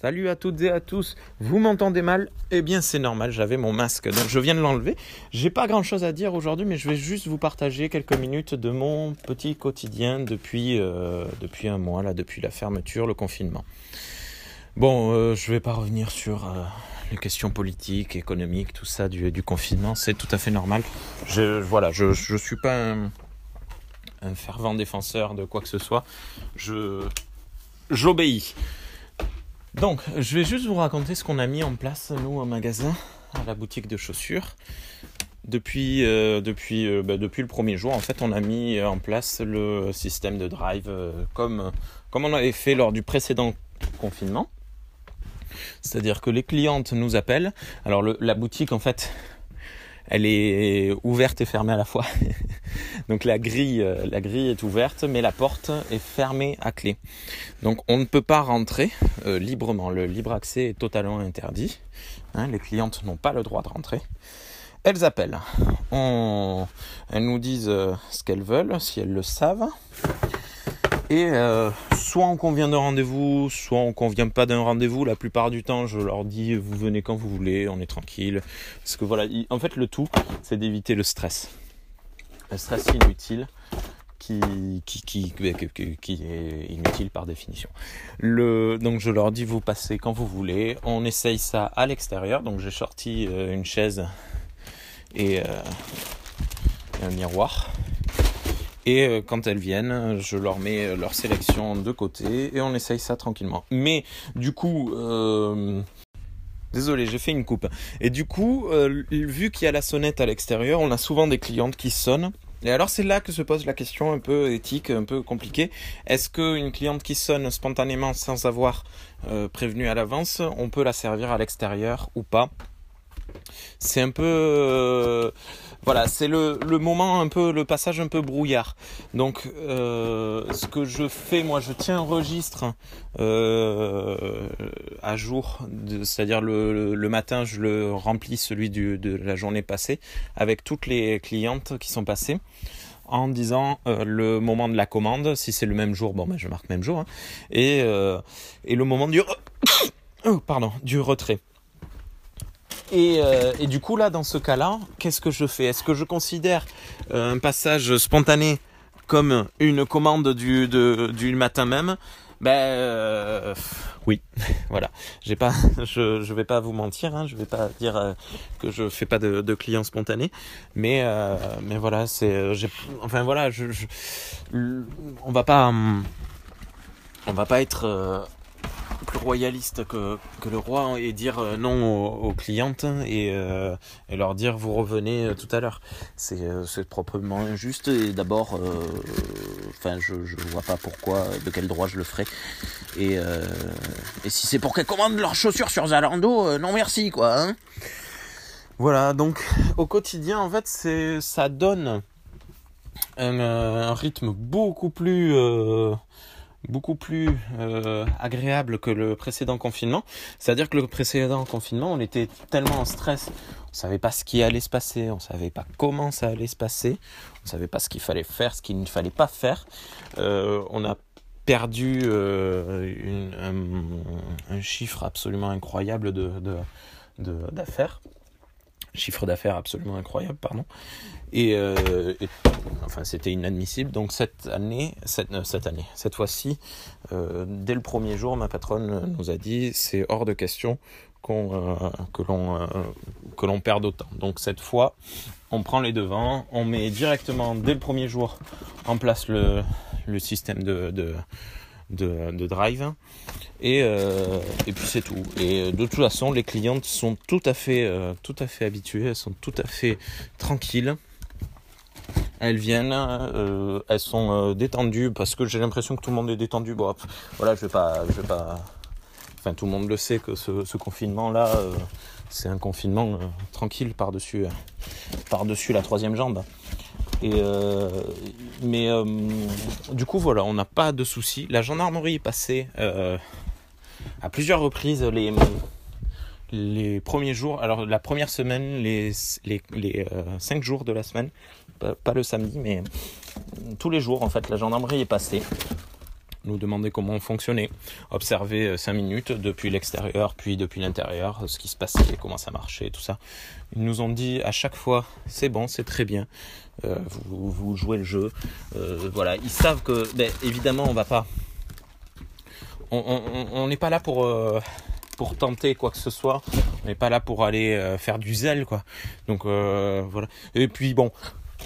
Salut à toutes et à tous. Vous m'entendez mal? Eh bien, c'est normal, j'avais mon masque, donc je viens de l'enlever. J'ai pas grand chose à dire aujourd'hui, mais je vais juste vous partager quelques minutes de mon petit quotidien depuis, euh, un mois, là, depuis la fermeture, le confinement. Bon, euh, je vais pas revenir sur euh, les questions politiques, économiques, tout ça du, confinement, c'est tout à fait normal. Je, voilà, je, je suis pas un, un fervent défenseur de quoi que ce soit. Je, j'obéis. Donc, je vais juste vous raconter ce qu'on a mis en place, nous, au magasin, à la boutique de chaussures. Depuis, euh, euh, bah, depuis le premier jour, en fait, on a mis en place le système de drive euh, comme, comme on avait fait lors du précédent confinement. C'est-à-dire que les clientes nous appellent. Alors, la boutique, en fait, elle est ouverte et fermée à la fois. Donc la grille, euh, la grille est ouverte, mais la porte est fermée à clé. Donc on ne peut pas rentrer euh, librement. Le libre accès est totalement interdit. Hein, les clientes n'ont pas le droit de rentrer. Elles appellent. Elles nous disent euh, ce qu'elles veulent, si elles le savent. Et euh, soit on convient d'un rendez-vous, soit on convient pas d'un rendez-vous. La plupart du temps, je leur dis vous venez quand vous voulez, on est tranquille. Parce que voilà, en fait, le tout, c'est d'éviter le stress. Le stress inutile qui, est inutile par définition. Donc je leur dis vous passez quand vous voulez. On essaye ça à l'extérieur. Donc j'ai sorti euh, une chaise et, euh, et un miroir. Et euh, quand elles viennent, je leur mets euh, leur sélection de côté et on essaye ça tranquillement. Mais du coup, euh, désolé, j'ai fait une coupe. Et du coup, vu qu'il y a la sonnette à l'extérieur, on a souvent des clientes qui sonnent. Et alors c'est là que se pose la question un peu éthique, un peu compliquée. Est-ce qu'une cliente qui sonne spontanément sans avoir prévenu à l'avance, on peut la servir à l'extérieur ou pas? C'est un peu... Euh, voilà, c'est le, moment un peu, le passage un peu brouillard. Donc, euh, ce que je fais, moi, je tiens un registre euh, à jour, c'est-à-dire le, matin, je le remplis celui de la journée passée avec toutes les clientes qui sont passées en disant le moment de la commande, si c'est le même jour, bon ben je marque même jour, hein, et, le moment du, oh, pardon, du retrait. Et, euh, et du coup, là, dans ce cas-là, qu'est-ce que je fais? Est-ce que je considère euh, un passage spontané comme une commande du, matin même? Ben euh, oui, voilà. J'ai pas, je, je vais pas vous mentir, hein, je vais pas dire que je fais pas de, de clients spontanés, mais mais voilà, c'est, enfin voilà, on va pas, hum, on va pas être plus royaliste que, que le roi et dire euh, non aux, clientes et, euh, et leur dire vous revenez euh, tout à l'heure. C'est proprement injuste et d'abord, enfin je, vois pas pourquoi, de quel droit je le ferais. Et, et si c'est pour qu'elles commandent leurs chaussures sur Zalando, non merci quoi. Hein voilà, donc au quotidien en fait ça donne un, rythme beaucoup plus beaucoup plus euh, agréable que le précédent confinement. C'est-à-dire que le précédent confinement, on était tellement en stress, on savait pas ce qui allait se passer, on savait pas comment ça allait se passer, on savait pas ce qu'il fallait faire, ce qu'il ne fallait pas faire. Euh, on a perdu euh, un, chiffre absolument incroyable d'affaires. Chiffre d'affaires absolument incroyable, pardon. Et, euh, et- enfin, c'était inadmissible. Donc cette année, cette, euh, cette année, cette fois-ci, euh, dès le premier jour, ma patronne nous a dit c'est hors de question qu'on que l'on que l'on perde autant. Donc cette fois, on prend les devants, on met directement dès le premier jour en place le, système de de, de drive. Et, euh, et puis c'est tout. Et de toute façon les clientes sont tout à fait euh, tout à fait habituées. Elles sont tout à fait tranquilles. Elles viennent euh, elles sont euh, détendues parce que j'ai l'impression que tout le monde est détendu. Bon voilà je vais pas je vais pas enfin tout le monde le sait que ce, ce confinement là c'est un confinement euh, tranquille par dessus par dessus la troisième jambe euh, mais euh, du coup voilà, on n'a pas de soucis. La gendarmerie est passée euh, à plusieurs reprises les les premiers jours. Alors la première semaine, les les, les cinq jours de la semaine, pas, pas le samedi, mais tous les jours en fait, la gendarmerie est passée nous demander comment on fonctionnait, observer 5 minutes depuis l'extérieur, puis depuis l'intérieur, ce qui se passait, comment ça marchait, tout ça. Ils nous ont dit à chaque fois, c'est bon, c'est très bien, vous, vous, jouez le jeu. voilà, ils savent que, ben, évidemment, on va pas on n'est pas là pour tenter quoi que ce soit. On n'est pas là pour aller euh, faire du zèle, quoi. Donc euh, voilà. Et puis bon,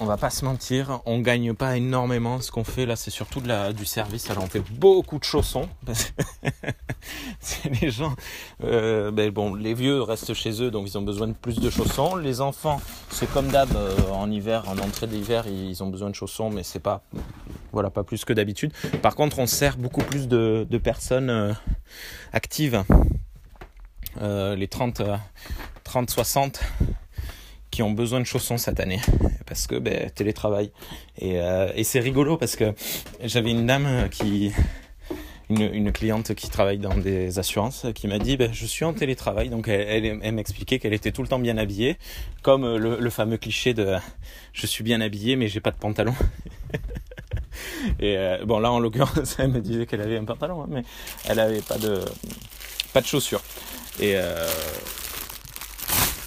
on va pas se mentir, on gagne pas énormément. Ce qu'on fait là, c'est surtout du service. Alors on fait beaucoup de chaussons. les gens, euh, ben bon, les vieux restent chez eux, donc ils ont besoin de plus de chaussons. Les enfants, c'est comme d'hab en hiver, en entrée d'hiver, ils ont besoin de chaussons, mais c'est pas, voilà, pas plus que d'habitude. Par contre, on sert beaucoup plus de, personnes actives euh, les 30, 30, 60 qui ont besoin de chaussons cette année parce que ben, télétravail. Et, euh, et c'est rigolo parce que j'avais une dame qui une, cliente qui travaille dans des assurances qui m'a dit ben, je suis en télétravail. Donc elle, elle, m'expliquait qu'elle était tout le temps bien habillée. Comme le, le, fameux cliché de je suis bien habillée mais j'ai pas de pantalon. Et euh, bon là en l'occurrence elle me disait qu'elle avait un pantalon hein, mais elle avait pas de pas de chaussures. Et euh,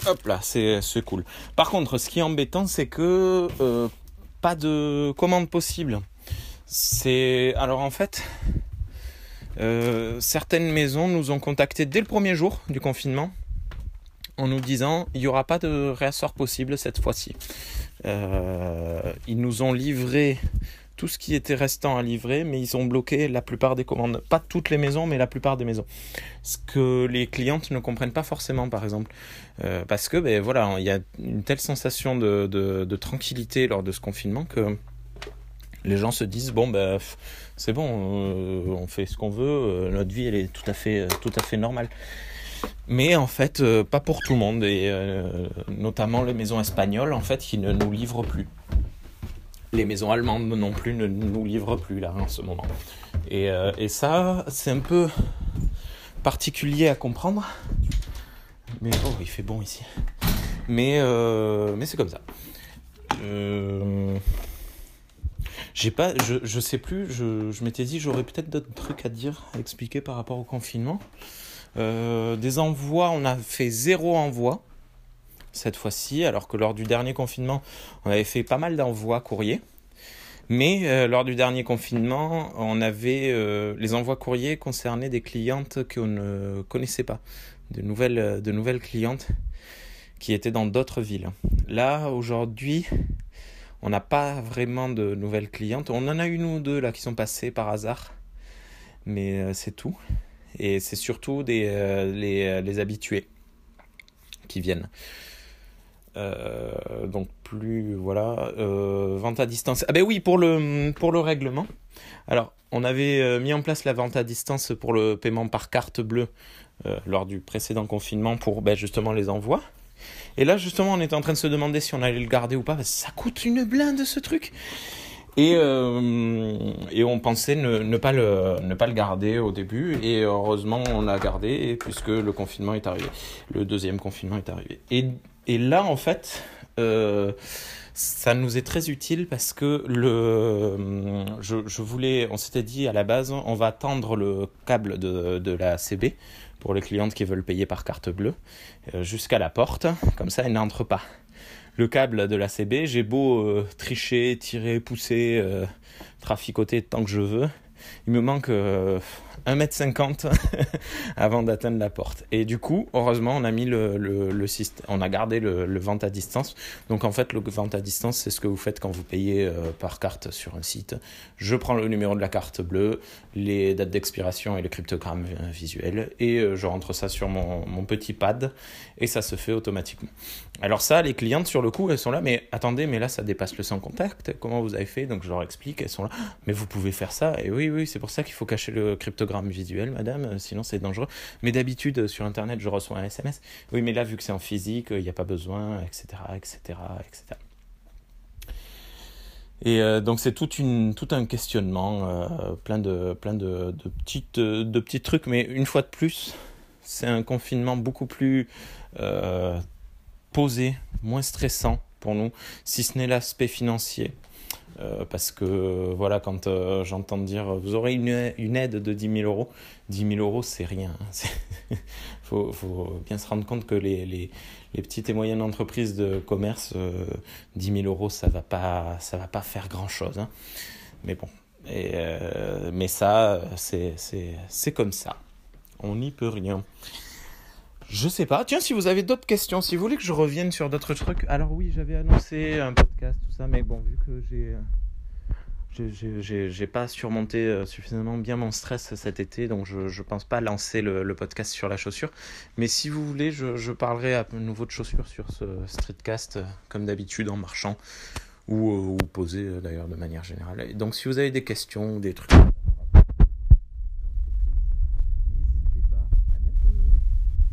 hop là, c'est cool. Par contre, ce qui est embêtant, c'est que euh, pas de commande possible. C'est alors en fait, euh, certaines maisons nous ont contactés dès le premier jour du confinement en nous disant il n'y aura pas de réassort possible cette fois-ci. ils nous ont livré tout ce qui était restant à livrer, mais ils ont bloqué la plupart des commandes. Pas toutes les maisons, mais la plupart des maisons. Ce que les clientes ne comprennent pas forcément, par exemple. Euh, parce que, ben voilà, il y a une telle sensation de, tranquillité lors de ce confinement que les gens se disent bon ben c'est bon euh, on fait ce qu'on veut euh, notre vie elle est tout à fait tout à fait normale mais en fait pas pour tout le monde et notamment les maisons espagnoles en fait qui ne nous livrent plus les maisons allemandes non plus ne nous livrent plus là en ce moment. Et, euh, et ça, c'est un peu particulier à comprendre. Mais oh, il fait bon ici. Mais, euh, mais c'est comme ça. Euh, pas, je, je sais plus, je, je m'étais dit j'aurais peut-être d'autres trucs à dire, à expliquer par rapport au confinement. des envois, on a fait zéro envoi cette fois-ci, alors que lors du dernier confinement, on avait fait pas mal d'envois courriers. Mais euh, lors du dernier confinement, on avait euh, les envois courriers concernaient des clientes qu'on ne connaissait pas, de nouvelles, euh, de nouvelles clientes qui étaient dans d'autres villes. Là, aujourd'hui, on n'a pas vraiment de nouvelles clientes. On en a une ou deux là qui sont passées par hasard, mais c'est tout. Et c'est surtout des, les, les habitués qui viennent. Euh, donc plus voilà euh, vente à distance. Ah ben oui pour le pour le règlement. Alors on avait euh, mis en place la vente à distance pour le paiement par carte bleue lors du précédent confinement pour ben, justement les envois. Et là justement on était en train de se demander si on allait le garder ou pas ça coûte une blinde ce truc. Et, et on pensait ne, ne, pas le, ne pas le garder au début. Et heureusement, on l'a gardé puisque le confinement est arrivé. Le deuxième confinement est arrivé. Et et là, en fait, euh, ça nous est très utile parce que le, je, voulais, on s'était dit à la base, on va tendre le câble de, la CB pour les clientes qui veulent payer par carte bleue euh, jusqu'à la porte, comme ça elle n'entre pas. Le câble de la CB, j'ai beau euh, tricher, tirer, pousser, traficoter tant que je veux, il me manque 1m50 avant d'atteindre la porte. Et du coup, heureusement, on a mis le, système, on a gardé le, vente à distance. Donc en fait, le vente à distance, c'est ce que vous faites quand vous payez euh, par carte sur un site. Je prends le numéro de la carte bleue, les dates d'expiration et le cryptogramme visuel, et euh, je rentre ça sur mon, mon petit pad, et ça se fait automatiquement. Alors ça, les clientes sur le coup, elles sont là, mais attendez, mais là, ça dépasse le sans contact. Comment vous avez fait? Donc je leur explique, elles sont là, mais vous pouvez faire ça. Et oui, oui, c'est pour ça qu'il faut cacher le cryptogramme visuel, madame, euh, sinon c'est dangereux. Mais d'habitude, euh, sur Internet, je reçois un SMS. Oui, mais là, vu que c'est en physique, euh, il n'y a pas besoin, etc., etc., etc. Et donc c'est tout, tout un questionnement, plein, de, plein de, de, petites, de petits trucs, mais une fois de plus, c'est un confinement beaucoup plus posé, moins stressant pour nous, si ce n'est l'aspect financier. Euh, parce que voilà, quand euh, j'entends dire vous aurez une, une, aide de 10 000 euros, 10 000 euros c'est rien. Il faut, faut, bien se rendre compte que les, les, les petites et moyennes entreprises de commerce, euh, 10 000 euros ça va pas, va pas faire grand chose. Hein. Mais bon, et, euh, mais ça c'est comme ça. On n'y peut rien. Je sais pas. Tiens, si vous avez d'autres questions, si vous voulez que je revienne sur d'autres trucs. Alors oui, j'avais annoncé un podcast, tout ça, mais bon, vu que j'ai j'ai pas surmonté euh, suffisamment bien mon stress cet été, donc je, pense pas lancer le, podcast sur la chaussure. Mais si vous voulez, je, parlerai à nouveau de chaussures sur ce streetcast, euh, comme d'habitude, en marchant, ou, euh, ou posé d'ailleurs de manière générale. Donc si vous avez des questions des trucs